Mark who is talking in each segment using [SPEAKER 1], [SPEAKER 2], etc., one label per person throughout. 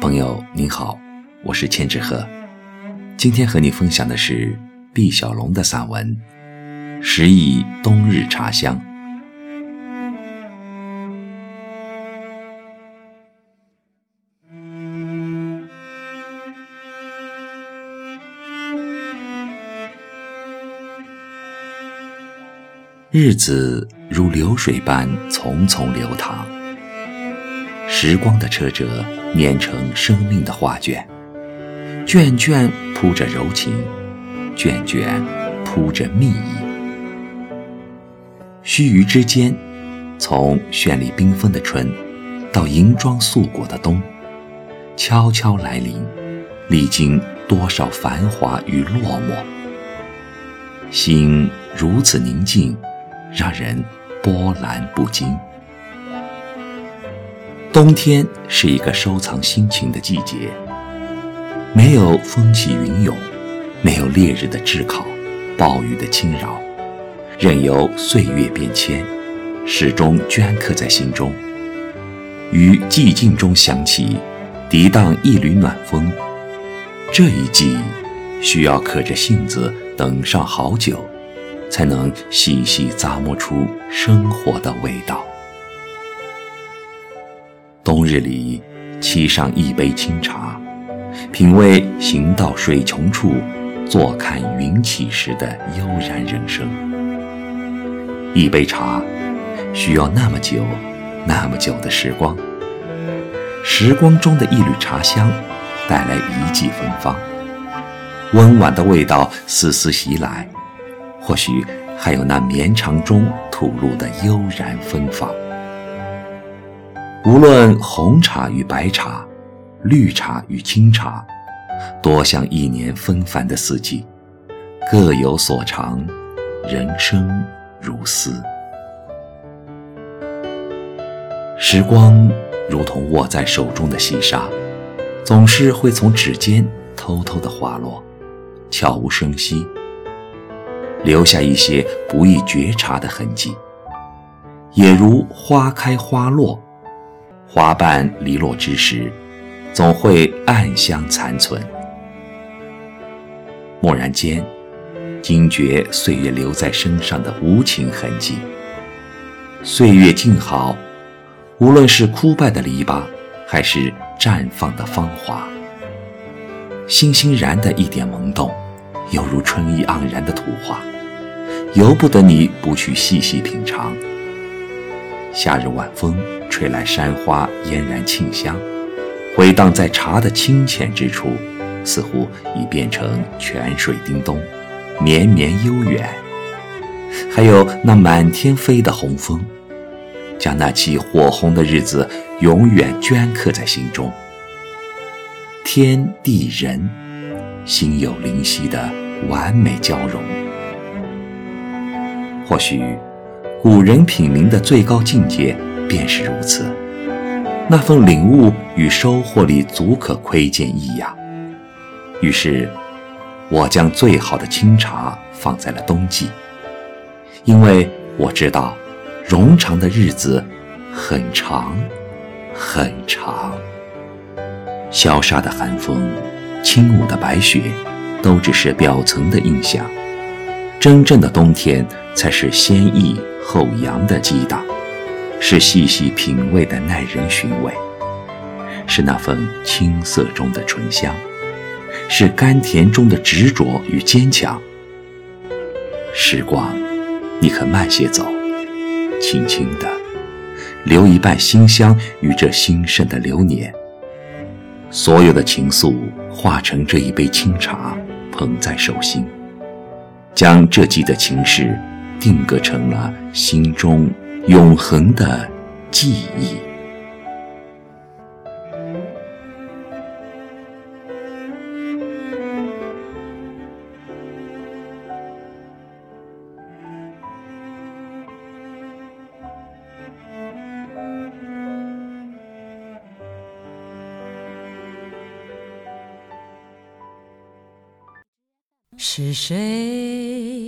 [SPEAKER 1] 朋友您好，我是千纸鹤，今天和你分享的是毕小龙的散文《十忆冬日茶香》。日子如流水般匆匆流淌，时光的车辙碾成生命的画卷，卷卷铺着柔情，卷卷铺着蜜意。须臾之间，从绚丽缤纷的春，到银装素裹的冬，悄悄来临，历经多少繁华与落寞，心如此宁静。让人波澜不惊。冬天是一个收藏心情的季节，没有风起云涌，没有烈日的炙烤，暴雨的侵扰，任由岁月变迁，始终镌刻在心中。于寂静中响起，涤荡一缕暖风。这一季，需要可着性子等上好久。才能细细咂摸出生活的味道。冬日里，沏上一杯清茶，品味行到水穷处，坐看云起时的悠然人生。一杯茶，需要那么久、那么久的时光。时光中的一缕茶香，带来一季芬芳。温婉的味道丝丝袭来。或许还有那绵长中吐露的悠然芬芳。无论红茶与白茶，绿茶与青茶，多像一年纷繁的四季，各有所长，人生如斯。时光如同握在手中的细沙，总是会从指尖偷偷的滑落，悄无声息。留下一些不易觉察的痕迹，也如花开花落，花瓣离落之时，总会暗香残存。蓦然间，惊觉岁月留在身上的无情痕迹。岁月静好，无论是枯败的篱笆，还是绽放的芳华，欣欣然的一点萌动。犹如春意盎然的图画，由不得你不去细细品尝。夏日晚风吹来山花嫣然沁香，回荡在茶的清浅之处，似乎已变成泉水叮咚，绵绵悠远。还有那满天飞的红枫，将那期火红的日子永远镌刻在心中。天地人。心有灵犀的完美交融。或许，古人品茗的最高境界便是如此。那份领悟与收获里足可窥见异样。于是，我将最好的清茶放在了冬季，因为我知道，冗长的日子很长，很长。萧杀的寒风。轻舞的白雪，都只是表层的印象。真正的冬天，才是先抑后扬的激荡，是细细品味的耐人寻味，是那份青涩中的醇香，是甘甜中的执着与坚强。时光，你可慢些走，轻轻的，留一半馨香与这兴盛的流年。所有的情愫化成这一杯清茶，捧在手心，将这季的情事定格成了心中永恒的记忆。
[SPEAKER 2] 是谁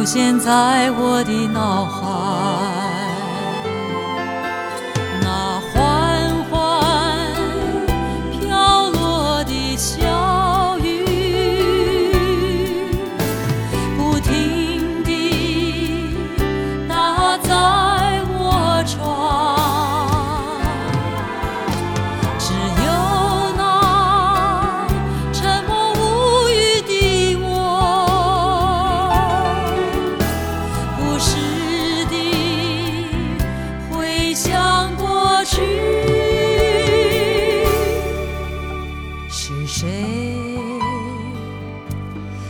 [SPEAKER 2] 浮现在我的脑海。